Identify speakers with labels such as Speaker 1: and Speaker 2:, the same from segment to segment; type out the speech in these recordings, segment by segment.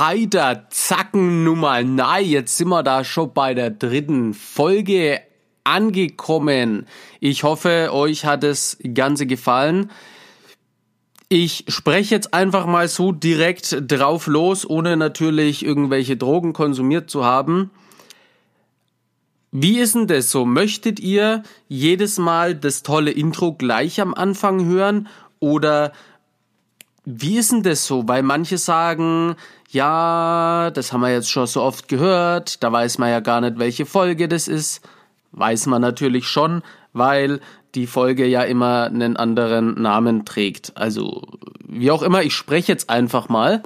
Speaker 1: Heider Zacken Nummer. Nein, jetzt sind wir da schon bei der dritten Folge angekommen. Ich hoffe, euch hat das Ganze gefallen. Ich spreche jetzt einfach mal so direkt drauf los, ohne natürlich irgendwelche Drogen konsumiert zu haben. Wie ist denn das so? Möchtet ihr jedes Mal das tolle Intro gleich am Anfang hören oder wie ist denn das so? Weil manche sagen, ja, das haben wir jetzt schon so oft gehört, da weiß man ja gar nicht, welche Folge das ist. Weiß man natürlich schon, weil die Folge ja immer einen anderen Namen trägt. Also, wie auch immer, ich spreche jetzt einfach mal.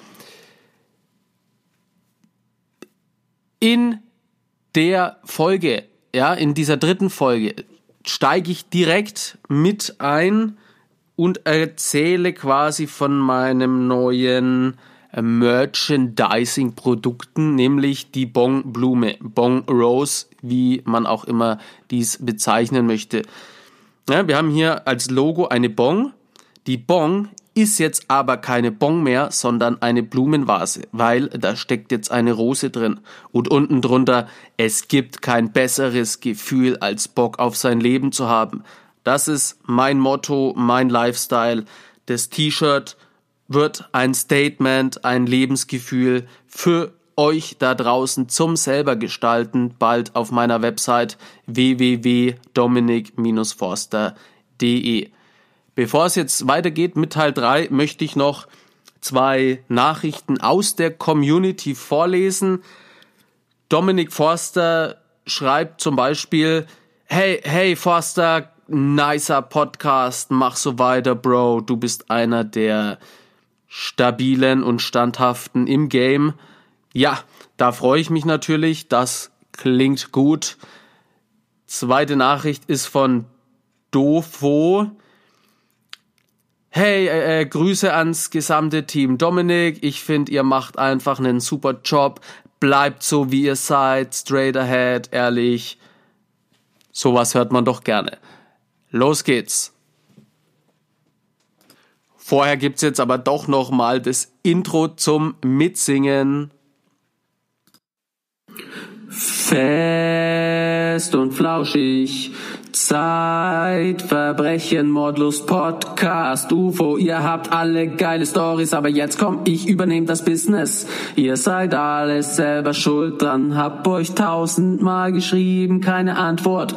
Speaker 1: In der Folge, ja, in dieser dritten Folge, steige ich direkt mit ein und erzähle quasi von meinem neuen Merchandising-Produkten, nämlich die Bong-Blume, Bong-Rose, wie man auch immer dies bezeichnen möchte. Ja, wir haben hier als Logo eine Bong. Die Bong ist jetzt aber keine Bong mehr, sondern eine Blumenvase, weil da steckt jetzt eine Rose drin. Und unten drunter, es gibt kein besseres Gefühl, als Bock auf sein Leben zu haben. Das ist mein Motto, mein Lifestyle. Das T-Shirt wird ein Statement, ein Lebensgefühl für euch da draußen zum selber gestalten, bald auf meiner Website www.dominik-forster.de. Bevor es jetzt weitergeht mit Teil 3, möchte ich noch zwei Nachrichten aus der Community vorlesen. Dominik Forster schreibt zum Beispiel, hey, hey Forster, nicer Podcast, mach so weiter, Bro, du bist einer der stabilen und standhaften im Game. Ja, da freue ich mich natürlich. Das klingt gut. Zweite Nachricht ist von Dofo. Hey, äh, äh, Grüße ans gesamte Team Dominik. Ich finde, ihr macht einfach einen super Job. Bleibt so, wie ihr seid. Straight ahead, ehrlich. Sowas hört man doch gerne. Los geht's. Vorher gibt's jetzt aber doch noch mal das Intro zum Mitsingen. Fest und flauschig. Zeitverbrechen, Mordlust, Podcast, UFO, ihr habt alle geile Stories, aber jetzt komm, ich übernehme das Business. Ihr seid alles selber schuld dran, hab euch tausendmal geschrieben, keine Antwort.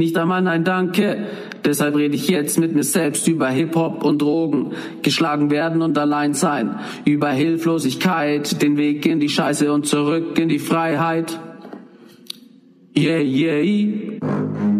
Speaker 1: Nicht einmal ein Danke. Deshalb rede ich jetzt mit mir selbst über Hip-Hop und Drogen, geschlagen werden und allein sein, über Hilflosigkeit, den Weg in die Scheiße und zurück in die Freiheit. Yeah, yeah.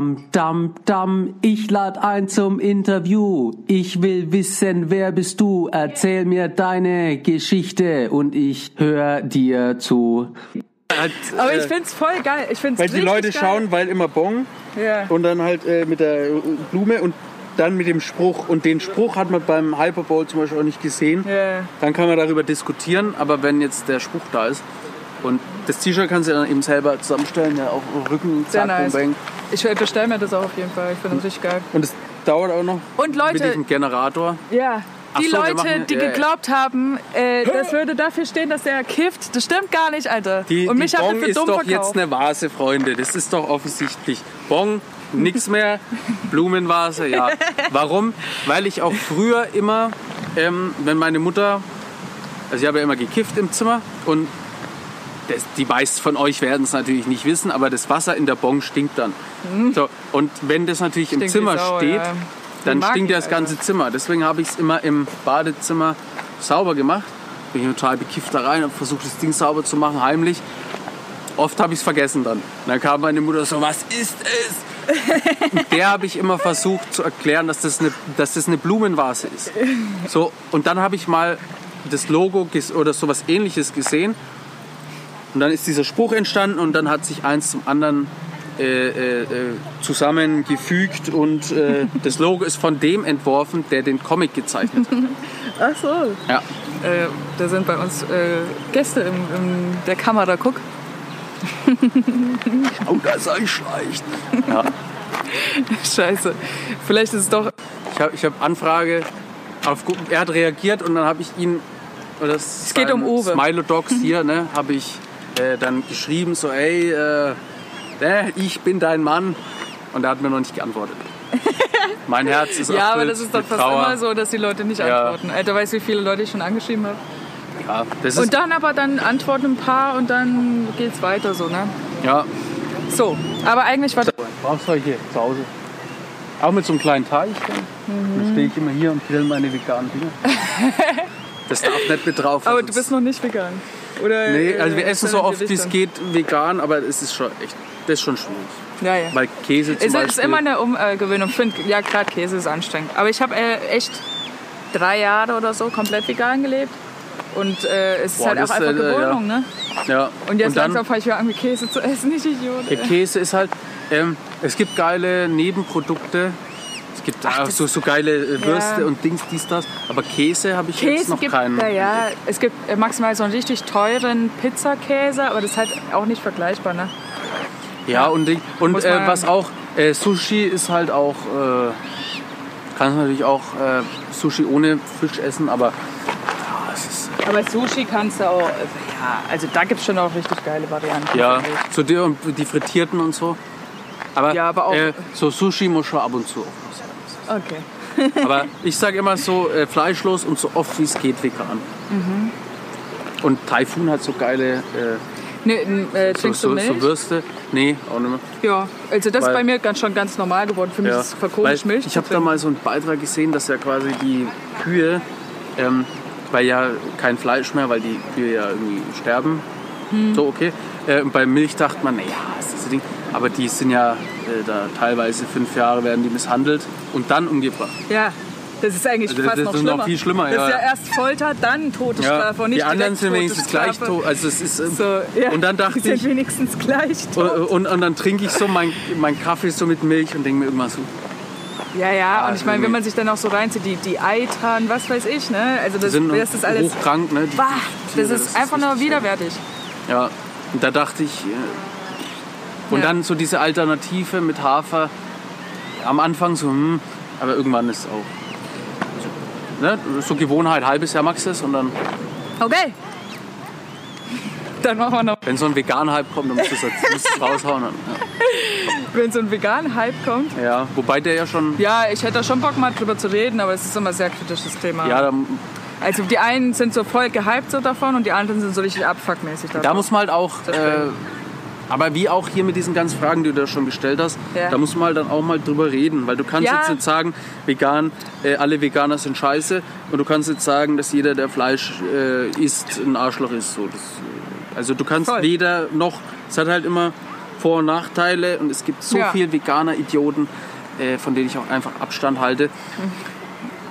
Speaker 1: Dam, dam, dam, ich lad ein zum Interview. Ich will wissen, wer bist du? Erzähl mir deine Geschichte und ich höre dir zu.
Speaker 2: Aber ich find's voll geil. Ich find's
Speaker 3: Weil die Leute
Speaker 2: geil.
Speaker 3: schauen, weil immer Bon
Speaker 2: Ja.
Speaker 3: und dann halt äh, mit der Blume und dann mit dem Spruch. Und den Spruch hat man beim Hyper Bowl zum Beispiel auch nicht gesehen.
Speaker 2: Ja.
Speaker 1: Dann kann man darüber diskutieren, aber wenn jetzt der Spruch da ist und das T-Shirt kannst du dann eben selber zusammenstellen, ja, auf Rücken,
Speaker 2: Sehr
Speaker 1: zack,
Speaker 2: nice.
Speaker 1: bang.
Speaker 2: Ich bestelle mir das auch auf jeden Fall. Ich finde das richtig geil.
Speaker 3: Und es dauert auch noch.
Speaker 2: Und
Speaker 1: Mit
Speaker 2: Leute,
Speaker 1: diesem Generator.
Speaker 2: ja. Die
Speaker 1: so,
Speaker 2: Leute,
Speaker 1: machen-
Speaker 2: die
Speaker 1: ja,
Speaker 2: geglaubt haben, äh, das würde dafür stehen, dass er kifft, das stimmt gar nicht, Alter.
Speaker 1: Die,
Speaker 2: Und
Speaker 1: die
Speaker 2: mich er
Speaker 1: Bong ist doch
Speaker 2: verkauft.
Speaker 1: jetzt eine Vase, Freunde. Das ist doch offensichtlich. Bong, nix mehr. Blumenvase, ja. Warum? Weil ich auch früher immer, ähm, wenn meine Mutter, also ich habe ja immer gekifft im Zimmer und das, die meisten von euch werden es natürlich nicht wissen, aber das Wasser in der Bong stinkt dann. So, und wenn das natürlich im
Speaker 2: Mhm. Stinkt wie
Speaker 1: Zimmer
Speaker 2: Sau,
Speaker 1: steht,
Speaker 2: ja.
Speaker 1: dann stinkt das ganze Zimmer. Deswegen habe ich es immer im Badezimmer sauber gemacht. Bin ich total bekifft da rein und versucht das Ding sauber zu machen, heimlich. Oft habe ich es vergessen dann. Und dann kam meine Mutter so, was ist es? Und der habe ich immer versucht zu erklären, dass das eine, dass das eine Blumenvase ist. So, und dann habe ich mal das Logo oder sowas ähnliches gesehen. Und dann ist dieser Spruch entstanden und dann hat sich eins zum anderen äh, äh, äh, zusammengefügt und äh, das Logo ist von dem entworfen, der den Comic gezeichnet hat.
Speaker 2: Ach so.
Speaker 1: Ja.
Speaker 2: Äh, da sind bei uns äh, Gäste in, in der Kamera. Guck.
Speaker 1: Oh, da ist ein Schleicht. Ja.
Speaker 2: Scheiße. Vielleicht ist es doch.
Speaker 1: Ich habe ich hab Anfrage, auf, er hat reagiert und dann habe ich ihn, oder es
Speaker 2: geht um Uwe.
Speaker 1: Smilodogs hier, ne, habe ich äh, dann geschrieben, so, ey, äh, ne, ich bin dein Mann. Und er hat mir noch nicht geantwortet. mein Herz ist
Speaker 2: Ja, aber das ist doch fast
Speaker 1: Trauer.
Speaker 2: immer so, dass die Leute nicht
Speaker 1: Ja.
Speaker 2: antworten. Alter, weißt du, wie viele Leute ich schon angeschrieben habe?
Speaker 1: Ja, das ist,
Speaker 2: Und dann aber dann antworten ein paar und dann geht's weiter so, ne?
Speaker 1: ja,
Speaker 2: So, aber eigentlich war
Speaker 1: brauchst du hier zu Hause. Auch mit so einem kleinen Teich. Dann, dann stehe ich immer hier und grill meine veganen Dinge. Das darf nicht mit drauf.
Speaker 2: Aber du bist noch nicht vegan. Oder,
Speaker 1: Nee, also wir
Speaker 2: äh,
Speaker 1: essen so oft wie es geht vegan, aber es ist schon echt, das ist schon schwierig.
Speaker 2: Ja, ja.
Speaker 1: Weil Käse zum
Speaker 2: Es
Speaker 1: Beispiel.
Speaker 2: ist immer eine Umgewöhnung. Ich finde, ja, gerade Käse ist anstrengend. Aber ich habe äh, echt drei Jahre oder so komplett vegan gelebt. Und äh, es ist
Speaker 1: Boah,
Speaker 2: halt auch einfach
Speaker 1: äh,
Speaker 2: Gewöhnung, ne?
Speaker 1: ja.
Speaker 2: Und jetzt
Speaker 1: dann,
Speaker 2: langsam fange ich wieder an, Käse zu essen. Ich Idiot.
Speaker 1: Der Käse ist halt, ähm, es gibt geile Nebenprodukte. Es gibt
Speaker 2: das-
Speaker 1: so, so geile äh, Würste
Speaker 2: Ja.
Speaker 1: und Dings, dies, das. Aber Käse habe ich jetzt
Speaker 2: Käse
Speaker 1: noch
Speaker 2: gibt,
Speaker 1: keinen.
Speaker 2: ja, ja, es gibt äh, maximal so einen richtig teuren Pizzakäse, aber das ist halt auch nicht vergleichbar, ne?
Speaker 1: Ja, und, und äh, was auch, äh, Sushi ist halt auch, äh, kannst natürlich auch äh, Sushi ohne Fisch essen, aber ist,
Speaker 2: Aber Sushi kannst du auch, ja, also da gibt es schon auch richtig geile Varianten.
Speaker 1: ja, so die, und die frittierten und so. Aber,
Speaker 2: Ja, aber auch-
Speaker 1: äh, so Sushi muss schon ab und zu auch.
Speaker 2: Okay.
Speaker 1: Aber ich sage immer so äh, fleischlos und so oft wie es geht vegan.
Speaker 2: Mhm.
Speaker 1: Und Taifun hat so geile äh,
Speaker 2: Ne, n- äh,
Speaker 1: so,
Speaker 2: trinkst du
Speaker 1: so,
Speaker 2: Milch?
Speaker 1: so Würste. Nee, auch nicht mehr.
Speaker 2: Ja, also das
Speaker 1: Weil-
Speaker 2: ist bei mir ganz, schon ganz normal geworden. Für mich
Speaker 1: Ja.
Speaker 2: ist es
Speaker 1: Weil
Speaker 2: Milch
Speaker 1: ich habe da mal so einen Beitrag gesehen, dass ja quasi die Kühe, ähm, weil ja kein Fleisch mehr, weil die Kühe ja irgendwie sterben.
Speaker 2: Hm.
Speaker 1: So, okay. Äh, und bei Milch dachte man, naja, ist das Ding. Aber die sind ja äh, da teilweise fünf Jahre werden die misshandelt und dann umgebracht.
Speaker 2: Ja, das ist eigentlich
Speaker 1: Also
Speaker 2: fast
Speaker 1: das
Speaker 2: noch
Speaker 1: ist
Speaker 2: schlimmer.
Speaker 1: noch viel schlimmer,
Speaker 2: Das ist
Speaker 1: ja.
Speaker 2: ja erst Folter, dann Todesstrafe und nicht
Speaker 1: die anderen sind wenigstens gleich tot. Also es ist, ähm,
Speaker 2: So, ja,
Speaker 1: und dann
Speaker 2: die
Speaker 1: dachte
Speaker 2: sind
Speaker 1: ich,
Speaker 2: wenigstens gleich
Speaker 1: und,
Speaker 2: tot.
Speaker 1: und, und dann trinke ich so mein, mein Kaffee so mit Milch und denke mir irgendwann so,
Speaker 2: Ja, ja, und ich meine, wenn man sich dann auch so reinzieht, die, die Eitern, was weiß ich, ne? Also
Speaker 1: die
Speaker 2: das,
Speaker 1: sind
Speaker 2: das ist alles...
Speaker 1: hochkrank. Ne? Die,
Speaker 2: Bah,
Speaker 1: die
Speaker 2: das
Speaker 1: Tiere,
Speaker 2: ist einfach nur widerwärtig.
Speaker 1: Ja, und da dachte ich, und
Speaker 2: Ja.
Speaker 1: dann so diese Alternative mit Hafer, am Anfang so, hm, aber irgendwann ist auch so, ne, so Gewohnheit, halbes Jahr max es und dann,
Speaker 2: Okay. Dann machen wir noch,
Speaker 1: wenn so ein Vegan-Hype kommt, dann musst du es du es raushauen. Dann,
Speaker 2: wenn so ein veganer Hype kommt.
Speaker 1: ja. ja, wobei der ja schon,
Speaker 2: Ja, ich hätte da schon Bock mal drüber zu reden, aber es ist immer ein sehr kritisches Thema.
Speaker 1: ja, da,
Speaker 2: Also die einen sind so voll gehypt so davon und die anderen sind so richtig abfuckmäßig davon.
Speaker 1: da muss man halt auch, äh. Aber wie auch hier mit diesen ganzen Fragen, die du da schon gestellt hast,
Speaker 2: Ja.
Speaker 1: da muss man halt dann auch mal drüber reden, weil du kannst
Speaker 2: Ja.
Speaker 1: jetzt nicht sagen, vegan, äh, alle Veganer sind scheiße und du kannst jetzt sagen, dass jeder, der Fleisch äh, isst, ein Arschloch ist. So, das, äh, also du kannst
Speaker 2: Voll.
Speaker 1: weder noch, es hat halt immer Vor- und Nachteile und es gibt so
Speaker 2: Ja.
Speaker 1: viel Veganer-Idioten, äh, von denen ich auch einfach Abstand halte.
Speaker 2: Mhm.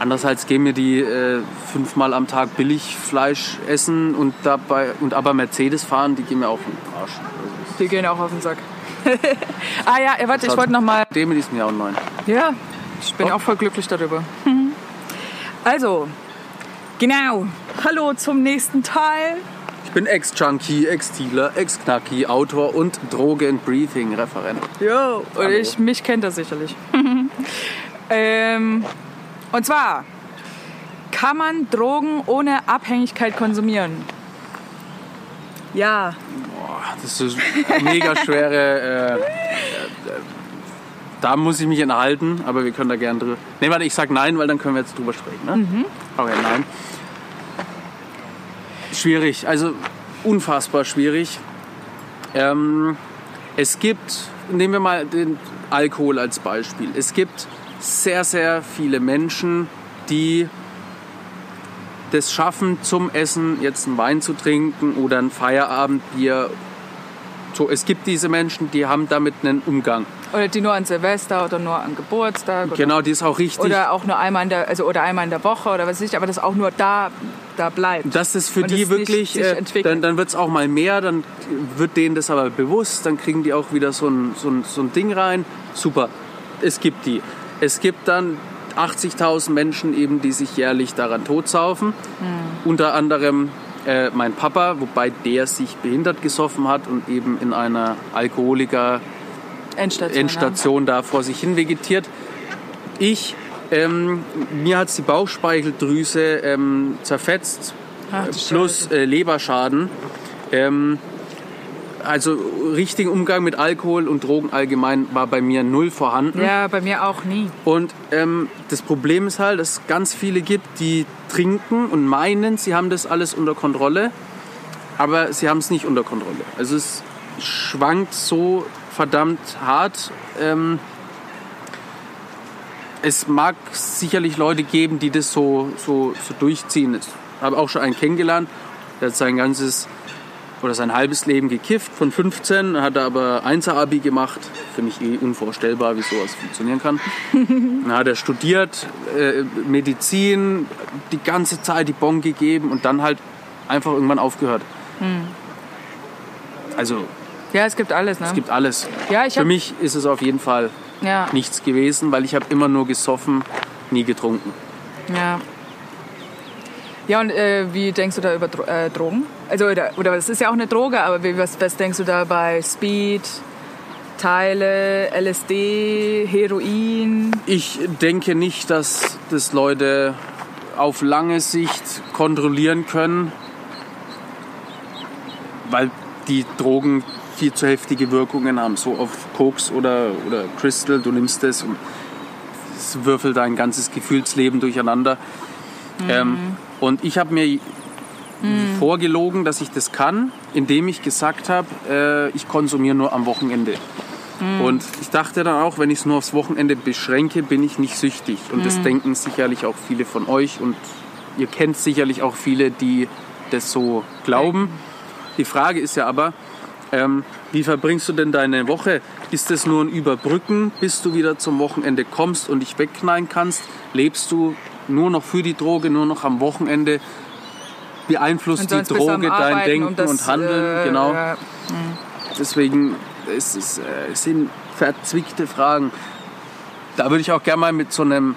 Speaker 1: Andererseits gehen mir die äh, fünfmal am Tag Billigfleisch essen und dabei und aber Mercedes fahren, die gehen mir auch in den Arsch.
Speaker 2: Die gehen auch auf den Sack. ah ja, warte, ich wollte noch mal...
Speaker 1: Dem mit diesem Jahr und neun.
Speaker 2: Ja, ich bin
Speaker 1: Oh.
Speaker 2: auch voll glücklich darüber. Also, genau. Hallo zum nächsten Teil.
Speaker 1: Ich bin Ex-Junkie, Ex-Dealer, Ex-Knacki, Autor und Drogen-Briefing-Referent.
Speaker 2: Jo, und
Speaker 1: Hallo.
Speaker 2: ich, mich kennt er sicherlich. ähm, und zwar, kann man Drogen ohne Abhängigkeit konsumieren? Ja.
Speaker 1: Boah, das ist eine mega schwere. Äh, äh, da muss ich mich enthalten, aber wir können da gerne drüber. Ne, warte, ich sag nein, weil dann können wir jetzt drüber sprechen. Ne? Okay, nein. Schwierig, also unfassbar schwierig. Ähm, es gibt, nehmen wir mal den Alkohol als Beispiel. Es gibt sehr, sehr viele Menschen, die das schaffen, zum Essen jetzt einen Wein zu trinken oder ein Feierabendbier. So, es gibt diese Menschen, die haben damit einen Umgang.
Speaker 2: Oder die nur an Silvester oder nur an Geburtstag. Oder,
Speaker 1: Genau, die ist auch richtig.
Speaker 2: oder auch nur einmal in der, also oder einmal in der Woche oder was weiß ich, aber das auch nur da, da bleibt.
Speaker 1: dass das für
Speaker 2: Und
Speaker 1: die
Speaker 2: nicht
Speaker 1: wirklich,
Speaker 2: sich
Speaker 1: äh,
Speaker 2: entwickelt.
Speaker 1: dann, dann wird es auch mal mehr, dann wird denen das aber bewusst, dann kriegen die auch wieder so ein, so ein, so ein Ding rein. Super, es gibt die. Es gibt dann 80.000 Menschen eben, die sich jährlich daran totsaufen.
Speaker 2: Hm.
Speaker 1: Unter anderem äh, mein Papa, wobei der sich behindert gesoffen hat und eben in einer Alkoholiker
Speaker 2: Endstation.
Speaker 1: Endstation da vor sich hin vegetiert. Ich, ähm, mir hat die Bauchspeicheldrüse ähm, zerfetzt,
Speaker 2: Ach,
Speaker 1: plus äh, Leberschaden. Ähm, also richtigen Umgang mit Alkohol und Drogen allgemein war bei mir null vorhanden.
Speaker 2: Ja, bei mir auch nie.
Speaker 1: Und ähm, das Problem ist halt, dass es ganz viele gibt, die trinken und meinen, sie haben das alles unter Kontrolle, aber sie haben es nicht unter Kontrolle. Also es schwankt so verdammt hart. Ähm, es mag sicherlich Leute geben, die das so, so, so durchziehen. Ich habe auch schon einen kennengelernt, der hat sein ganzes oder sein halbes Leben gekifft von 15, hat aber 1er-Abi gemacht. Für mich eh unvorstellbar, wie sowas funktionieren kann. Dann hat er studiert, äh, Medizin, die ganze Zeit die Bon gegeben und dann halt einfach irgendwann aufgehört. Also
Speaker 2: Ja, es gibt alles, ne?
Speaker 1: es gibt alles.
Speaker 2: Ja, ich
Speaker 1: Für mich ist es auf jeden Fall
Speaker 2: ja,
Speaker 1: nichts gewesen, weil ich habe immer nur gesoffen, nie getrunken.
Speaker 2: ja. Ja, und äh, wie denkst du da über Dro äh, Drogen? Also, oder, oder es ist ja auch eine Droge, aber wie, was, was denkst du da bei Speed, Teile, LSD, Heroin?
Speaker 1: Ich denke nicht, dass das Leute auf lange Sicht kontrollieren können, weil die Drogen viel zu heftige Wirkungen haben. So auf Koks oder, oder Crystal, du nimmst es und es würfelt dein ganzes Gefühlsleben durcheinander. Ähm, und ich habe mir vorgelogen, dass ich das kann, indem ich gesagt habe, äh, ich konsumiere nur am Wochenende. Und ich dachte dann auch, wenn ich es nur aufs Wochenende beschränke, bin ich nicht süchtig. Und das denken sicherlich auch viele von euch. Und ihr kennt sicherlich auch viele, die das so glauben. Die Frage ist ja aber, ähm, wie verbringst du denn deine Woche? Ist es nur ein Überbrücken, bis du wieder zum Wochenende kommst und dich wegknallen kannst? Lebst du nur noch für die Droge, nur noch am Wochenende? Beeinflusst die Droge dein
Speaker 2: Arbeiten,
Speaker 1: Denken
Speaker 2: um das,
Speaker 1: und Handeln?
Speaker 2: äh,
Speaker 1: genau.
Speaker 2: ja.
Speaker 1: Deswegen es ist, äh, es sind verzwickte Fragen. Da würde ich auch gerne mal mit so einem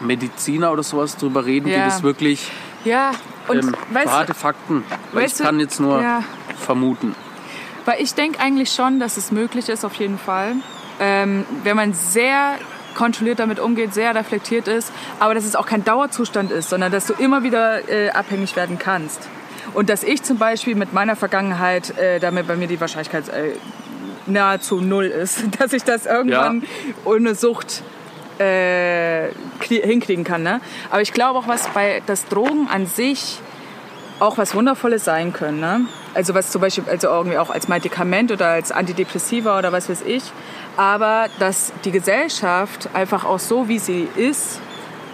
Speaker 1: Mediziner oder sowas drüber reden,
Speaker 2: Ja.
Speaker 1: die das wirklich
Speaker 2: Ja, und
Speaker 1: ähm,
Speaker 2: weißt
Speaker 1: harte Fakten. Weil
Speaker 2: weißt
Speaker 1: ich kann jetzt nur
Speaker 2: ja.
Speaker 1: vermuten.
Speaker 2: Weil ich denke eigentlich schon, dass es möglich ist, auf jeden Fall. Ähm, wenn man sehr kontrolliert damit umgeht, sehr reflektiert ist, aber dass es auch kein Dauerzustand ist, sondern dass du immer wieder äh, abhängig werden kannst. Und dass ich zum Beispiel mit meiner Vergangenheit, äh, damit bei mir die Wahrscheinlichkeit äh, nahezu null ist, dass ich das irgendwann ohne Sucht äh, krie- hinkriegen kann. Ne? Aber ich glaube auch, was bei das Drogen an sich auch was Wundervolles sein können. Ne? Also was zum Beispiel also irgendwie auch als Medikament oder als Antidepressiva oder was weiß ich. Aber dass die Gesellschaft einfach auch so, wie sie ist,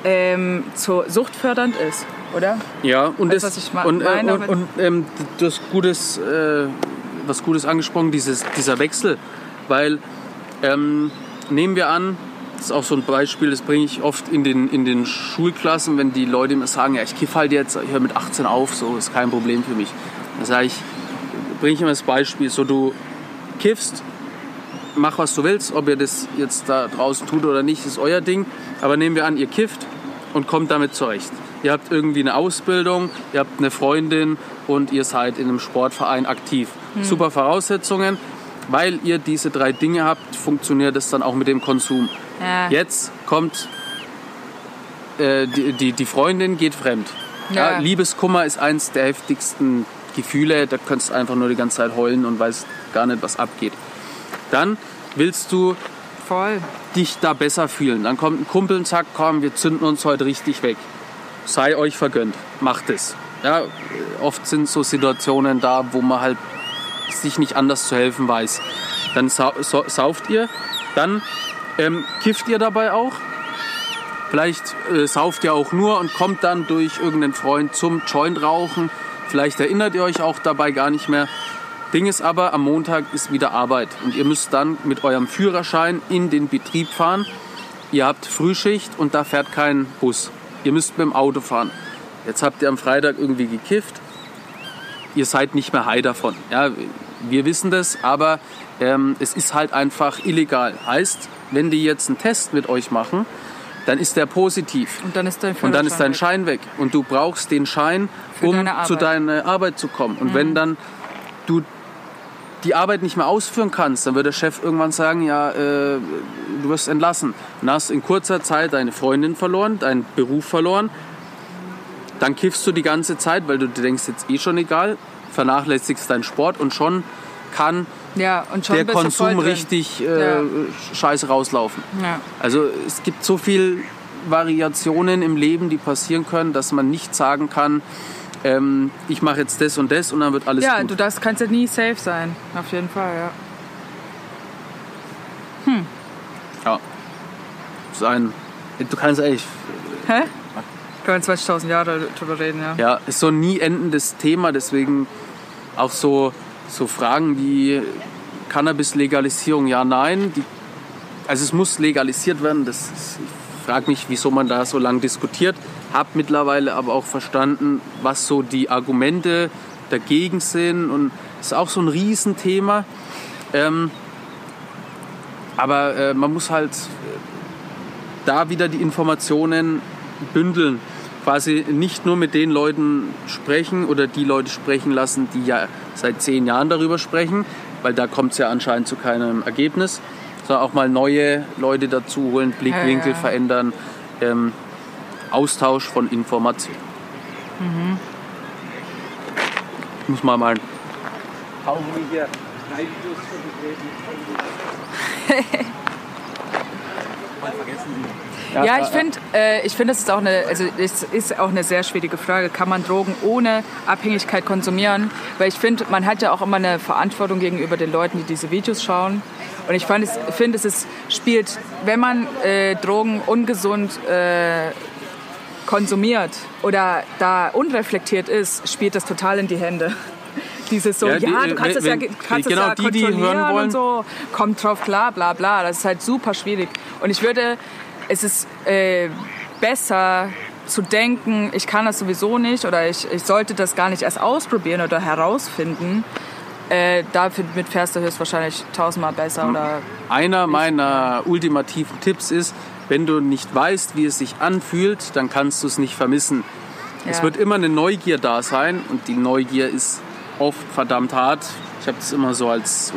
Speaker 2: ähm, zur suchtfördernd ist, oder?
Speaker 1: Ja, und,
Speaker 2: Weißt
Speaker 1: das,
Speaker 2: was ich ma-
Speaker 1: und, äh,
Speaker 2: meine
Speaker 1: und, und ähm, du hast Gutes, äh, was Gutes angesprochen, dieses, dieser Wechsel. Weil ähm, nehmen wir an, das ist auch so ein Beispiel, das bringe ich oft in den, in den Schulklassen, wenn die Leute mir sagen, ja, ich kiff halt jetzt, ich höre mit 18 auf, so ist kein Problem für mich. Dann sage ich, bringe ich immer das Beispiel, so du kiffst, mach was du willst, ob ihr das jetzt da draußen tut oder nicht, ist euer Ding. Aber nehmen wir an, ihr kifft und kommt damit zurecht. Ihr habt irgendwie eine Ausbildung, ihr habt eine Freundin und ihr seid in einem Sportverein aktiv. Super Voraussetzungen. Weil ihr diese drei Dinge habt, funktioniert es dann auch mit dem Konsum.
Speaker 2: Ja.
Speaker 1: Jetzt kommt äh, die, die, die Freundin geht fremd. Ja.
Speaker 2: Ja.
Speaker 1: Liebeskummer ist eins der heftigsten Gefühle. Da kannst du einfach nur die ganze Zeit heulen und weißt gar nicht, was abgeht. Dann willst du
Speaker 2: Voll.
Speaker 1: dich da besser fühlen. Dann kommt ein Kumpel und sagt, komm, wir zünden uns heute richtig weg. Sei euch vergönnt, macht es. Ja, oft sind so Situationen da, wo man halt sich nicht anders zu helfen weiß. Dann sau so sauft ihr, dann ähm, kifft ihr dabei auch. Vielleicht äh, sauft ihr auch nur und kommt dann durch irgendeinen Freund zum Joint rauchen. Vielleicht erinnert ihr euch auch dabei gar nicht mehr. Ding ist aber, am Montag ist wieder Arbeit und ihr müsst dann mit eurem Führerschein in den Betrieb fahren. Ihr habt Frühschicht und da fährt kein Bus. Ihr müsst mit dem Auto fahren. Jetzt habt ihr am Freitag irgendwie gekifft. Ihr seid nicht mehr high davon. Ja, wir wissen das, aber ähm, es ist halt einfach illegal. Heißt, wenn die jetzt einen Test mit euch machen, dann ist der positiv.
Speaker 2: Und dann ist dein
Speaker 1: Und dann ist dein Schein weg. Und du brauchst den Schein,
Speaker 2: Für
Speaker 1: um
Speaker 2: deine
Speaker 1: zu.
Speaker 2: Mhm.
Speaker 1: deiner Arbeit zu kommen. Und wenn dann du die Arbeit nicht mehr ausführen kannst, dann wird der Chef irgendwann sagen, ja, äh, du wirst entlassen. Dann hast in kurzer Zeit deine Freundin verloren, deinen Beruf verloren. Dann kiffst du die ganze Zeit, weil du denkst, jetzt eh schon egal, vernachlässigst deinen Sport und schon kann
Speaker 2: weg. Ja, und schon
Speaker 1: der Konsum richtig äh,
Speaker 2: Ja.
Speaker 1: scheiße rauslaufen.
Speaker 2: Ja.
Speaker 1: Also es gibt so viel Variationen im Leben, die passieren können, dass man nicht sagen kann, ähm, ich mache jetzt das und das und dann wird alles
Speaker 2: Ja,
Speaker 1: gut.
Speaker 2: du das kannst ja nie safe sein. Auf jeden Fall, ja.
Speaker 1: ja. Das ist ein, du kannst eigentlich,
Speaker 2: Hä? Können wir 20.000 Jahre drüber reden, ja.
Speaker 1: ja, ist so ein nie endendes Thema, deswegen auch so, so Fragen wie Cannabis-Legalisierung, ja, nein. Die, also es muss legalisiert werden, das ist, ich frage mich, wieso man da so lange diskutiert. Habe mittlerweile aber auch verstanden, was so die Argumente dagegen sind und es ist auch so ein Riesenthema. Ähm, aber äh, man muss halt äh, da wieder die Informationen bündeln. Quasi nicht nur mit den Leuten sprechen oder die Leute sprechen lassen, die ja seit zehn Jahren darüber sprechen, weil da kommt es ja anscheinend zu keinem Ergebnis, sondern auch mal neue Leute dazu holen, Blickwinkel
Speaker 2: Ja, ja.
Speaker 1: verändern, ähm, Austausch von Informationen.
Speaker 2: Mhm.
Speaker 1: Ich muss mal mal
Speaker 2: Ja, ich finde, äh, ich finde, es ist auch eine, also es ist auch eine sehr schwierige Frage. Kann man Drogen ohne Abhängigkeit konsumieren? Weil ich finde, man hat ja auch immer eine Verantwortung gegenüber den Leuten, die diese Videos schauen. Und ich fand, es, finde, es ist, spielt, wenn man äh, Drogen ungesund äh, konsumiert oder da unreflektiert ist, spielt das total in die Hände. Dieses so,
Speaker 1: Ja,
Speaker 2: ja,
Speaker 1: die,
Speaker 2: du kannst es ja, kannst
Speaker 1: genau,
Speaker 2: es ja
Speaker 1: die, die hören wollen-
Speaker 2: und so, kommt drauf klar, bla bla. Das ist halt super schwierig. Und ich würde, es ist äh, besser zu denken, ich kann das sowieso nicht oder ich, ich sollte das gar nicht erst ausprobieren oder herausfinden. Äh, damit fährst du höchstwahrscheinlich tausendmal besser oder
Speaker 1: Einer meiner ultimativen Tipps ist, wenn du nicht weißt, wie es sich anfühlt, dann kannst du es nicht vermissen. Es
Speaker 2: Ja.
Speaker 1: wird immer eine Neugier da sein und die Neugier ist oft verdammt hart. Ich habe das immer so als so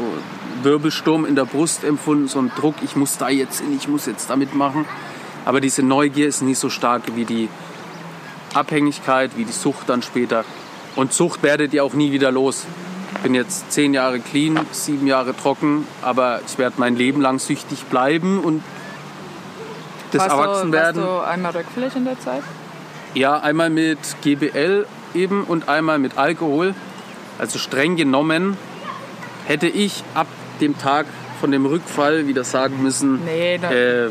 Speaker 1: Wirbelsturm in der Brust empfunden, so ein Druck, ich muss da jetzt hin, ich muss jetzt damit machen. Aber diese Neugier ist nicht so stark wie die Abhängigkeit, wie die Sucht dann später. Und Sucht werdet ihr auch nie wieder los. Ich bin jetzt zehn Jahre clean, sieben Jahre trocken, aber ich werde mein Leben lang süchtig bleiben und das
Speaker 2: warst, du, warst
Speaker 1: Erwachsenwerden.
Speaker 2: du einmal rückfällig in der Zeit?
Speaker 1: Ja, einmal mit GBL eben und einmal mit Alkohol. Also streng genommen hätte ich ab dem Tag von dem Rückfall wieder sagen müssen,
Speaker 2: Nee,
Speaker 1: äh,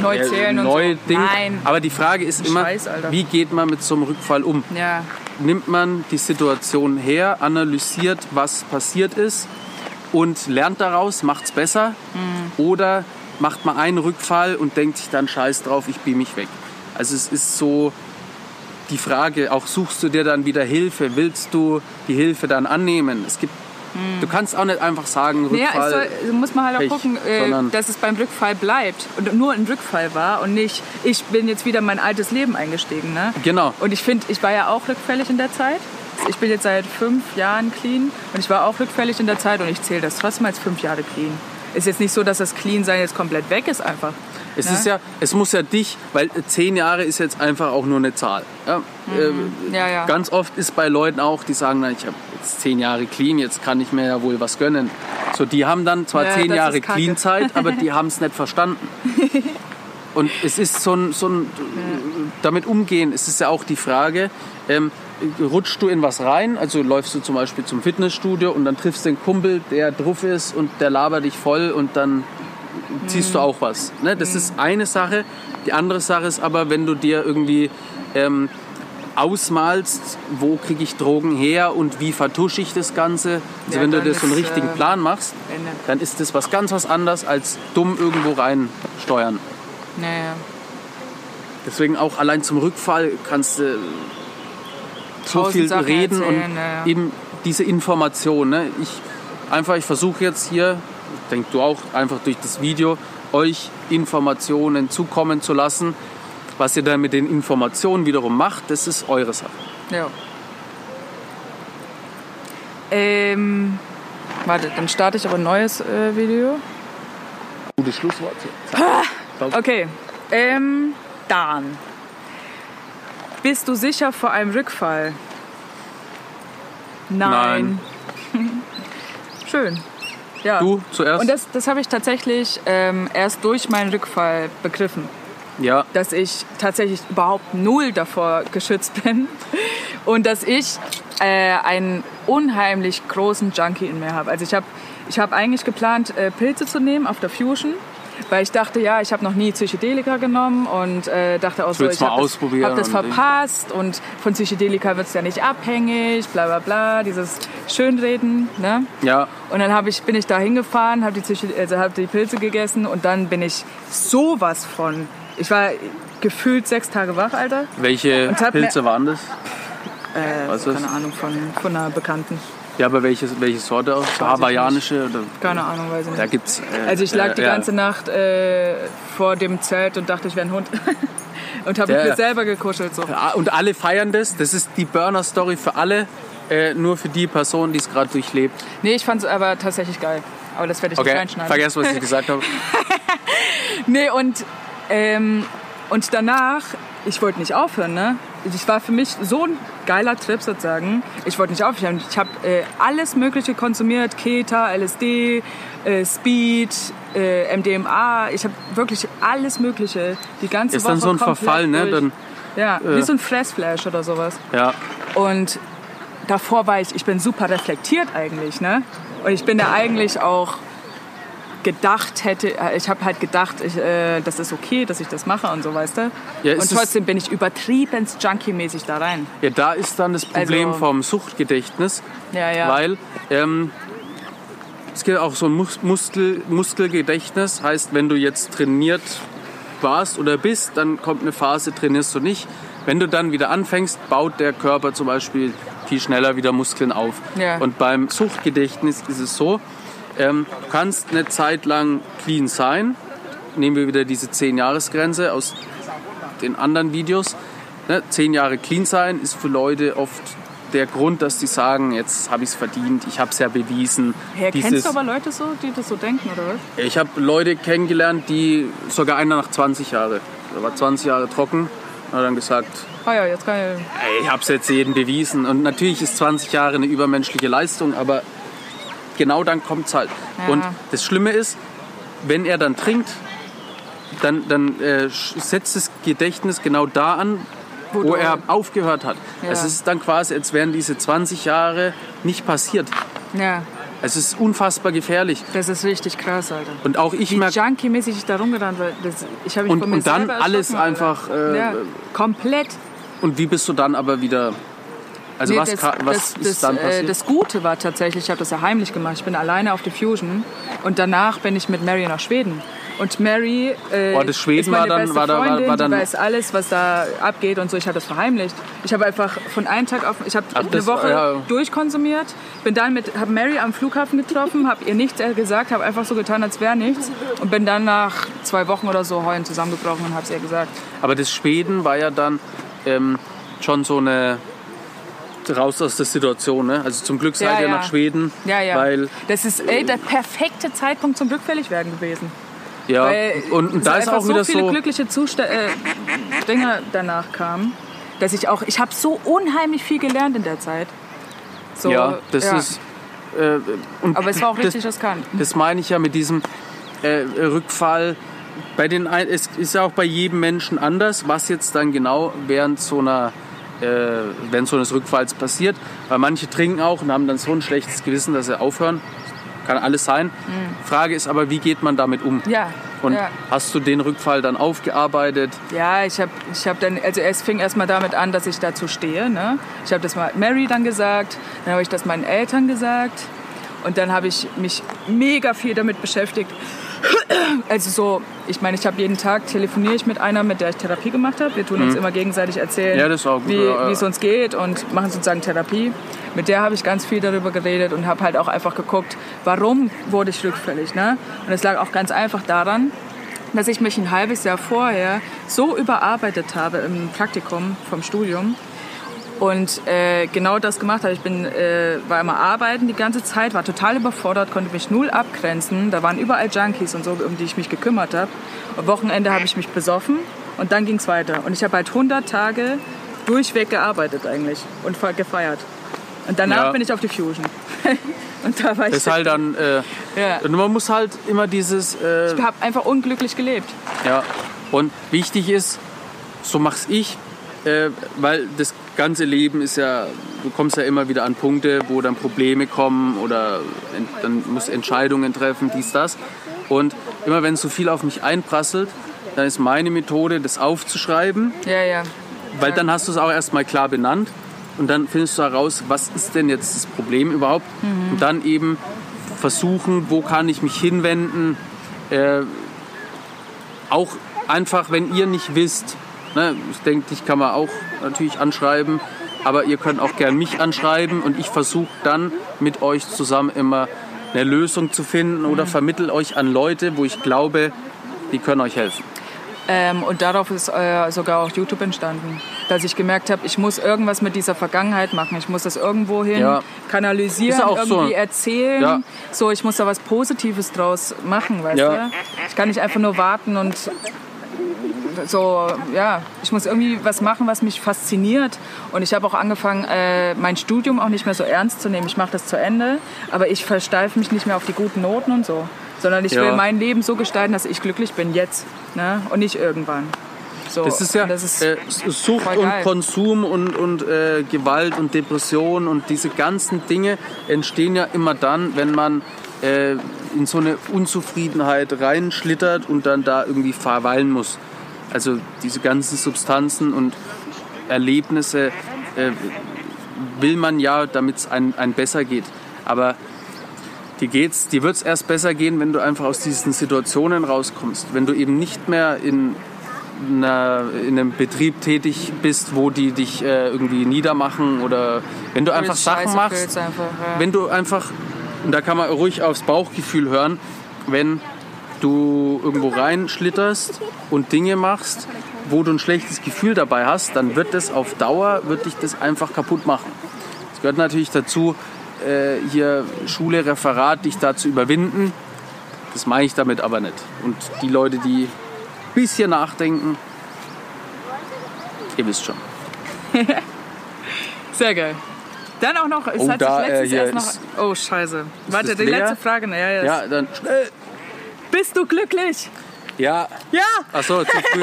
Speaker 2: neu
Speaker 1: äh,
Speaker 2: zählen und
Speaker 1: neu
Speaker 2: so.
Speaker 1: Ding.
Speaker 2: Nein.
Speaker 1: Aber die Frage ist immer,
Speaker 2: Scheiß,
Speaker 1: wie geht man mit so einem Rückfall um?
Speaker 2: Ja,
Speaker 1: Nimmt man die Situation her, analysiert, was passiert ist und lernt daraus, macht es besser?
Speaker 2: Mhm.
Speaker 1: Oder macht man einen Rückfall und denkt sich dann Scheiß drauf, ich beam mich weg? Also es ist so die Frage, auch suchst du dir dann wieder Hilfe? Willst du die Hilfe dann annehmen? Es gibt, du kannst auch nicht einfach sagen,
Speaker 2: ja,
Speaker 1: Rückfall.
Speaker 2: es soll, muss man halt auch
Speaker 1: Pech,
Speaker 2: gucken, äh, dass es beim Rückfall bleibt und nur ein Rückfall war und nicht, ich bin jetzt wieder in mein altes Leben eingestiegen. Ne?
Speaker 1: Genau.
Speaker 2: Und ich finde, ich war ja auch rückfällig in der Zeit. Ich bin jetzt seit fünf Jahren clean und ich war auch rückfällig in der Zeit und ich zähle das trotzdem als fünf Jahre clean. Ist jetzt nicht so, dass das Clean-Sein jetzt komplett weg ist einfach.
Speaker 1: Es
Speaker 2: Ne?
Speaker 1: ist ja, es muss ja dich, weil äh, zehn Jahre ist jetzt einfach auch nur eine Zahl. Ja, äh,
Speaker 2: Mhm. Ja, ja.
Speaker 1: Ganz oft ist bei Leuten auch, die sagen, na, ich habe jetzt zehn Jahre clean, jetzt kann ich mir ja wohl was gönnen. So, die haben dann zwar zehn Jahre. Clean-Zeit, aber die haben es nicht verstanden. Und es ist so ein, so ein damit umgehen, es ist ja auch die Frage, ähm, rutschst du in was rein, also läufst du zum Beispiel zum Fitnessstudio und dann triffst du einen Kumpel, der drauf ist und der labert dich voll und dann ziehst du auch was. Ne? Das ist eine Sache. Die andere Sache ist aber, wenn du dir irgendwie ähm, ausmalst, wo kriege ich Drogen her und wie vertusche ich das Ganze. Also
Speaker 2: Ja,
Speaker 1: wenn du das so einen richtigen
Speaker 2: äh,
Speaker 1: Plan machst,
Speaker 2: Ende.
Speaker 1: dann ist das was ganz was anderes als dumm irgendwo reinsteuern.
Speaker 2: Naja.
Speaker 1: Deswegen auch allein zum Rückfall kannst du so viel
Speaker 2: Sachen
Speaker 1: reden
Speaker 2: erzählen,
Speaker 1: und
Speaker 2: ja, ja.
Speaker 1: eben diese Information. Ne? Ich einfach, ich versuche jetzt hier, ich denke du auch, einfach durch das Video euch Informationen zukommen zu lassen. Was ihr dann mit den Informationen wiederum macht, das ist eure Sache.
Speaker 2: Ja. Ähm, warte, dann starte ich aber ein neues äh, Video.
Speaker 1: Gutes Schlusswort.
Speaker 2: Okay. Ähm, Dan. Bist du sicher vor einem Rückfall? Nein. Schön. Ja.
Speaker 1: Du zuerst?
Speaker 2: Und das, das habe ich tatsächlich ähm, erst durch meinen Rückfall begriffen.
Speaker 1: ja,
Speaker 2: dass ich tatsächlich überhaupt null davor geschützt bin und dass ich äh, einen unheimlich großen Junkie in mir habe. Also ich habe ich hab eigentlich geplant, äh, Pilze zu nehmen auf der Fusion, weil ich dachte, ja, ich habe noch nie Psychedelika genommen und äh, dachte auch so, ich habe das, hab das
Speaker 1: und-
Speaker 2: verpasst und von Psychedelika wird es ja nicht abhängig, bla bla bla, dieses Schönreden, ne?
Speaker 1: ja,
Speaker 2: Und dann hab ich, bin ich da hingefahren, habe die, Psyche- also hab die Pilze gegessen und dann bin ich sowas von. Ich war gefühlt sechs Tage wach, Alter.
Speaker 1: welche
Speaker 2: Und hat mir-
Speaker 1: Pilze waren das?
Speaker 2: Äh, keine Ahnung, von, von einer Bekannten.
Speaker 1: Ja, aber welche, welche Sorte hawaiianische? Oder?
Speaker 2: Keine Ahnung, weiß ich nicht.
Speaker 1: Da gibt's. Äh,
Speaker 2: Also ich lag
Speaker 1: äh,
Speaker 2: die
Speaker 1: ja.
Speaker 2: ganze Nacht äh, vor dem Zelt und dachte, ich wäre ein Hund. und habe
Speaker 1: Ja,
Speaker 2: mit
Speaker 1: ja.
Speaker 2: mir selber gekuschelt. So.
Speaker 1: Ah, Und alle feiern das. Das ist die Burner-Story für alle. Äh, nur für die Person, die es gerade durchlebt.
Speaker 2: Nee, ich fand es aber tatsächlich geil. Aber das werde ich nicht
Speaker 1: Okay,
Speaker 2: reinschneiden.
Speaker 1: vergesst, was ich gesagt habe.
Speaker 2: Nee, und, ähm, und danach, ich wollte nicht aufhören, ne? Es war für mich so ein geiler Trip sozusagen. Ich wollte nicht aufhören. Ich habe äh, alles Mögliche konsumiert: Keta, LSD, äh, Speed, äh, MDMA. Ich habe wirklich alles Mögliche. Die ganze
Speaker 1: Ist
Speaker 2: Woche
Speaker 1: dann so ein Verfall, ne? Dann,
Speaker 2: ja,
Speaker 1: äh,
Speaker 2: wie so ein Fressflash oder sowas.
Speaker 1: ja.
Speaker 2: Und davor war ich, ich bin super reflektiert eigentlich, ne? Und ich bin da eigentlich auch gedacht hätte, äh, ich habe halt gedacht, ich, äh, das ist okay, dass ich das mache und so, weißt du?
Speaker 1: Ja,
Speaker 2: und trotzdem bin ich übertrieben Junkie-mäßig da rein.
Speaker 1: ja, da ist dann das Problem
Speaker 2: Also-
Speaker 1: vom Suchtgedächtnis.
Speaker 2: Ja, ja.
Speaker 1: Weil ähm, es gibt auch so ein Mus Muskel Muskelgedächtnis. Heißt, wenn du jetzt trainiert warst oder bist, dann kommt eine Phase, trainierst du nicht. Wenn du dann wieder anfängst, baut der Körper zum Beispiel viel schneller wieder Muskeln auf.
Speaker 2: Ja.
Speaker 1: Und beim Suchtgedächtnis ist es so, ähm, du kannst eine Zeit lang clean sein. Nehmen wir wieder diese 10-Jahres-Grenze aus den anderen Videos. Ne, zehn Jahre clean sein ist für Leute oft der Grund, dass sie sagen, jetzt habe ich es verdient, ich habe es ja bewiesen.
Speaker 2: Hey, kennst du aber Leute so, die das so denken, oder was?
Speaker 1: ich habe Leute kennengelernt, die sogar einer nach 20 Jahre, der war 20 Jahre trocken, hat dann gesagt,
Speaker 2: Ah ja, jetzt kann ich...
Speaker 1: ey, ich habe es jetzt jedem bewiesen. Und natürlich ist 20 Jahre eine übermenschliche Leistung, aber genau dann kommt es halt.
Speaker 2: Ja.
Speaker 1: Und das Schlimme ist, wenn er dann trinkt, dann, dann äh, setzt das Gedächtnis genau da an, wo,
Speaker 2: du-
Speaker 1: er aufgehört hat.
Speaker 2: Ja.
Speaker 1: Es ist dann quasi, als wären diese 20 Jahre nicht passiert.
Speaker 2: Ja,
Speaker 1: Es ist unfassbar gefährlich.
Speaker 2: das ist richtig krass, Alter.
Speaker 1: Und auch ich merke,
Speaker 2: Junkie-mäßig ich da rumgerannt war. Das, ich habe mich
Speaker 1: Und- und dann alles einfach, äh,
Speaker 2: ja, komplett.
Speaker 1: und wie bist du dann aber wieder, also
Speaker 2: Nee,
Speaker 1: was,
Speaker 2: das,
Speaker 1: was
Speaker 2: das,
Speaker 1: ist
Speaker 2: das,
Speaker 1: dann
Speaker 2: äh,
Speaker 1: passiert?
Speaker 2: das Gute war tatsächlich, ich habe das ja heimlich gemacht. Ich bin alleine auf der Fusion und danach bin ich mit Mary nach Schweden. Und Mary äh,
Speaker 1: Oh, das Schweden
Speaker 2: ist meine
Speaker 1: war dann-
Speaker 2: beste
Speaker 1: war da- war-
Speaker 2: Freundin,
Speaker 1: war dann-
Speaker 2: die weiß alles, was da abgeht und so. Ich habe das verheimlicht. Ich habe einfach von einem Tag auf, ich habe eine
Speaker 1: das-
Speaker 2: Woche
Speaker 1: ja.
Speaker 2: durchkonsumiert, bin dann mit, habe Mary am Flughafen getroffen, habe ihr nichts gesagt, habe einfach so getan, als wäre nichts und bin dann nach zwei Wochen oder so heulen zusammengebrochen und habe es ihr gesagt.
Speaker 1: Aber das Schweden war ja dann ähm, schon so eine raus aus der Situation. Ne? Also zum Glück seid
Speaker 2: Ja,
Speaker 1: ihr
Speaker 2: ja.
Speaker 1: nach Schweden,
Speaker 2: Ja, ja.
Speaker 1: weil
Speaker 2: das ist ey, der perfekte Zeitpunkt zum rückfällig werden gewesen.
Speaker 1: ja
Speaker 2: Weil
Speaker 1: und, und da ist auch wieder
Speaker 2: so viele glückliche Zustände, äh, Dinge danach kamen, dass ich auch, ich habe so unheimlich viel gelernt in der Zeit. So,
Speaker 1: ja, das
Speaker 2: ja.
Speaker 1: ist äh,
Speaker 2: Aber es war auch
Speaker 1: das,
Speaker 2: richtig riskant.
Speaker 1: Das meine ich ja mit diesem äh, Rückfall. Bei den es ist ja auch bei jedem Menschen anders, was jetzt dann genau während so einer äh, während so eines Rückfalls passiert. Weil manche trinken auch und haben dann so ein schlechtes Gewissen, dass sie aufhören. Kann alles sein. Frage ist aber, wie geht man damit um?
Speaker 2: Ja,
Speaker 1: Und
Speaker 2: Ja.
Speaker 1: hast du den Rückfall dann aufgearbeitet?
Speaker 2: Ja, ich habe ich hab dann, also es fing erstmal damit an, dass ich dazu stehe. Ne? Ich habe das mal Mary dann gesagt, dann habe ich das meinen Eltern gesagt und dann habe ich mich mega viel damit beschäftigt. Also so, ich meine, ich habe jeden Tag telefoniere ich mit einer, mit der ich Therapie gemacht habe. Wir tun uns immer gegenseitig erzählen,
Speaker 1: Mhm. Ja, gut,
Speaker 2: wie
Speaker 1: ja,
Speaker 2: es uns geht und machen sozusagen Therapie. Mit der habe ich ganz viel darüber geredet und habe halt auch einfach geguckt, warum wurde ich rückfällig. Ne? Und es lag auch ganz einfach daran, dass ich mich ein halbes Jahr vorher so überarbeitet habe im Praktikum vom Studium und äh, genau das gemacht habe. Ich bin, äh, war immer arbeiten die ganze Zeit, war total überfordert, konnte mich null abgrenzen. Da waren überall Junkies und so, um die ich mich gekümmert habe. Am Wochenende habe ich mich besoffen und dann ging es weiter. Und ich habe halt 100 Tage durchweg gearbeitet eigentlich und fe- gefeiert. Und danach
Speaker 1: Ja.
Speaker 2: bin ich auf die Fusion. und da war ich,
Speaker 1: Das ist halt dann, äh,
Speaker 2: ja.
Speaker 1: und man muss halt immer dieses, äh,
Speaker 2: ich habe einfach unglücklich gelebt.
Speaker 1: Ja, und wichtig ist, so mach's ich, äh, weil das ganze Leben ist ja, du kommst ja immer wieder an Punkte, wo dann Probleme kommen oder dann musst du Entscheidungen treffen, dies, das. Und immer wenn so viel auf mich einprasselt, dann ist meine Methode, das aufzuschreiben,
Speaker 2: Ja, ja.
Speaker 1: weil dann hast du es auch erstmal klar benannt und dann findest du heraus, was ist denn jetzt das Problem überhaupt und dann eben versuchen, wo kann ich mich hinwenden, äh, auch einfach, wenn ihr nicht wisst, ne, ich denke, dich kann man auch natürlich anschreiben, aber ihr könnt auch gern mich anschreiben und ich versuche dann mit euch zusammen immer eine Lösung zu finden oder vermittel euch an Leute, wo ich glaube, die können euch helfen.
Speaker 2: Ähm, und darauf ist äh, sogar auch YouTube entstanden. Dass ich gemerkt habe, ich muss irgendwas mit dieser Vergangenheit machen. Ich muss das irgendwo hin
Speaker 1: Ja.
Speaker 2: kanalisieren,
Speaker 1: auch so.
Speaker 2: irgendwie erzählen.
Speaker 1: Ja.
Speaker 2: So, ich muss da was Positives draus machen, weißt
Speaker 1: Ja.
Speaker 2: du? Ich kann nicht einfach nur warten und so, ja, ich muss irgendwie was machen, was mich fasziniert. Und ich habe auch angefangen, äh, mein Studium auch nicht mehr so ernst zu nehmen. Ich mache das zu Ende, aber ich versteife mich nicht mehr auf die guten Noten und so. Sondern ich
Speaker 1: Ja.
Speaker 2: will mein Leben so gestalten, dass ich glücklich bin jetzt ne? und nicht irgendwann. So,
Speaker 1: Das ist ja
Speaker 2: und das ist
Speaker 1: äh, Sucht und. Konsum und, und äh, Gewalt und Depression und diese ganzen Dinge entstehen ja immer dann, wenn man äh, in so eine Unzufriedenheit reinschlittert und dann da irgendwie verweilen muss. Also diese ganzen Substanzen und Erlebnisse äh, will man ja, damit es einem ein besser geht. Aber dir geht's, dir wird's erst besser gehen, wenn du einfach aus diesen Situationen rauskommst. Wenn du eben nicht mehr in, einer, in einem Betrieb tätig bist, wo die dich äh, irgendwie niedermachen oder wenn du einfach
Speaker 2: Scheiße
Speaker 1: Sachen machst,
Speaker 2: einfach, ja.
Speaker 1: wenn du einfach, und da kann man ruhig aufs Bauchgefühl hören, wenn du irgendwo reinschlitterst und Dinge machst, wo du ein schlechtes Gefühl dabei hast, dann wird das auf Dauer, wird dich das einfach kaputt machen. Es gehört natürlich dazu, äh, hier Schule, Referat, dich da zu überwinden. Das meine ich damit aber nicht. Und die Leute, die ein bisschen nachdenken, ihr wisst schon.
Speaker 2: Sehr geil. Dann auch noch, es
Speaker 1: Oh,
Speaker 2: hat
Speaker 1: da,
Speaker 2: sich
Speaker 1: äh,
Speaker 2: letztens
Speaker 1: hier
Speaker 2: erst noch.
Speaker 1: ist-
Speaker 2: Oh, scheiße. Warte, die
Speaker 1: leer?
Speaker 2: letzte Frage. Ja, ja.
Speaker 1: Ja, dann schnell.
Speaker 2: Bist du glücklich?
Speaker 1: Ja,
Speaker 2: Ja!
Speaker 1: Achso, zu früh.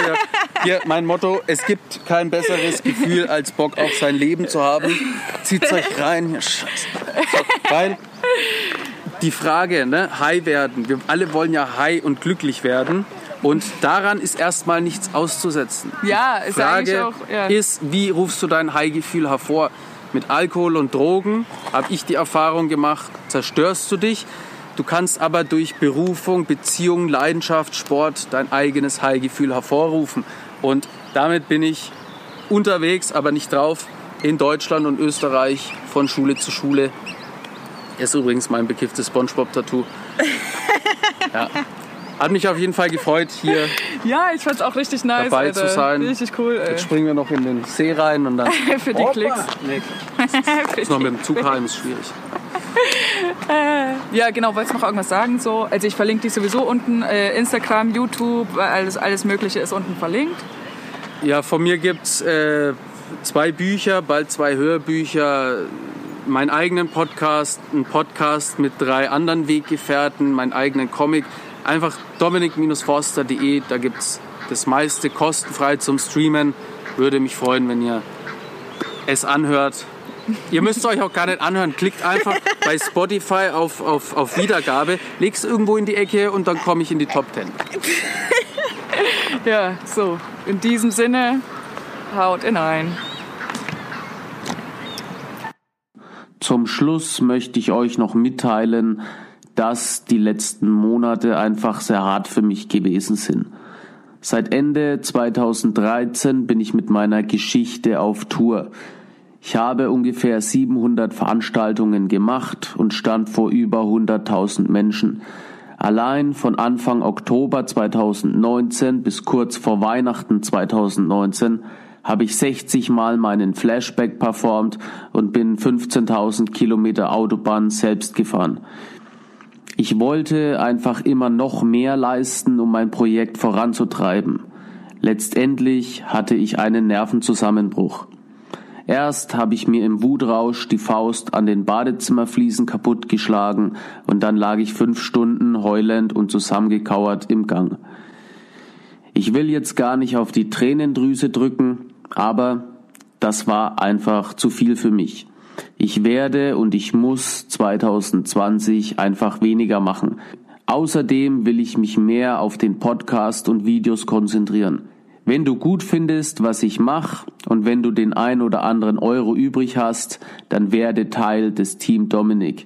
Speaker 1: Hier, mein Motto, es gibt kein besseres Gefühl, als Bock auf sein Leben zu haben. Zieht euch rein. Ja, scheiße. So, weil die Frage, ne, high werden, wir alle wollen ja high und glücklich werden. Und daran ist erstmal nichts auszusetzen.
Speaker 2: Ja, ist
Speaker 1: Frage
Speaker 2: auch. Ja.
Speaker 1: ist, wie rufst du dein High-Gefühl hervor? Mit Alkohol und Drogen habe ich die Erfahrung gemacht, zerstörst du dich. Du kannst aber durch Berufung, Beziehung, Leidenschaft, Sport dein eigenes High-Gefühl hervorrufen. Und damit bin ich unterwegs, aber nicht drauf, in Deutschland und Österreich von Schule zu Schule. Ist übrigens mein bekifftes Spongebob-Tattoo. Ja. Hat mich auf jeden Fall gefreut, hier
Speaker 2: ja, ich fand's auch richtig nice.
Speaker 1: dabei
Speaker 2: Alter.
Speaker 1: zu sein.
Speaker 2: Richtig cool, ey.
Speaker 1: Jetzt springen wir noch in den See rein und dann.
Speaker 2: Für die
Speaker 1: Hoppa.
Speaker 2: Klicks.
Speaker 1: Nee, ist noch mit dem Zug heim, ist schwierig.
Speaker 2: Ja, genau, wolltest du noch irgendwas sagen? So? Also ich verlinke dich sowieso unten, äh, Instagram, YouTube, alles, alles Mögliche ist unten verlinkt.
Speaker 1: Ja, von mir gibt es äh, zwei Bücher, bald zwei Hörbücher, meinen eigenen Podcast, einen Podcast mit drei anderen Weggefährten, meinen eigenen Comic. Einfach dominik-forster.de, da gibt es das meiste kostenfrei zum Streamen. Würde mich freuen, wenn ihr es anhört
Speaker 4: Ihr müsst es euch auch gar nicht anhören. Klickt einfach bei Spotify auf, auf, auf Wiedergabe, legt es irgendwo in die Ecke und dann komme ich in die Top 10.
Speaker 2: Ja, so. In diesem Sinne, haut hinein.
Speaker 1: Zum Schluss möchte ich euch noch mitteilen, dass die letzten Monate einfach sehr hart für mich gewesen sind. Seit Ende 2013 bin ich mit meiner Geschichte auf Tour. Ich habe ungefähr 700 Veranstaltungen gemacht und stand vor über 100.000 Menschen. Allein von Anfang Oktober 2019 bis kurz vor Weihnachten 2019 habe ich 60 Mal meinen Flashback performt und bin 15.000 Kilometer Autobahn selbst gefahren. Ich wollte einfach immer noch mehr leisten, um mein Projekt voranzutreiben. Letztendlich hatte ich einen Nervenzusammenbruch. Erst habe ich mir im Wutrausch die Faust an den Badezimmerfliesen kaputtgeschlagen und dann lag ich fünf Stunden heulend und zusammengekauert im Gang. Ich will jetzt gar nicht auf die Tränendrüse drücken, aber das war einfach zu viel für mich. Ich werde und ich muss 2020 einfach weniger machen. Außerdem will ich mich mehr auf den Podcast und Videos konzentrieren. Wenn du gut findest, was ich mache und wenn du den ein oder anderen Euro übrig hast, dann werde Teil des Team Dominik.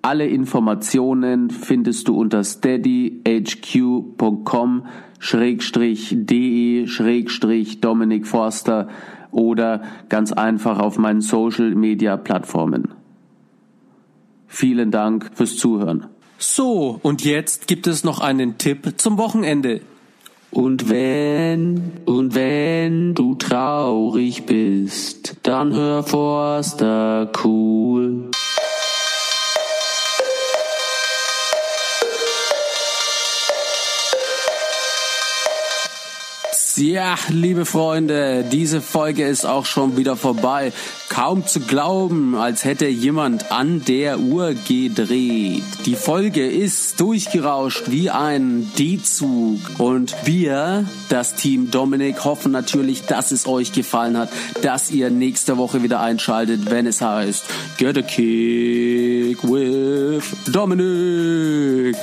Speaker 1: Alle Informationen findest du unter steadyhq.com schrägstrich de schrägstrich Dominik Forster oder ganz einfach auf meinen Social Media Plattformen. Vielen Dank fürs Zuhören.
Speaker 4: So, und jetzt gibt es noch einen Tipp zum Wochenende.
Speaker 1: Und wenn, und wenn du traurig bist, dann hör Forster cool.
Speaker 4: Ja, liebe Freunde, diese Folge ist auch schon wieder vorbei. Kaum zu glauben, als hätte jemand an der Uhr gedreht. Die Folge ist durchgerauscht wie ein D-Zug. Und wir, das Team Dominik, hoffen natürlich, dass es euch gefallen hat, dass ihr nächste Woche wieder einschaltet, wenn es heißt Get a Kick with Dominik.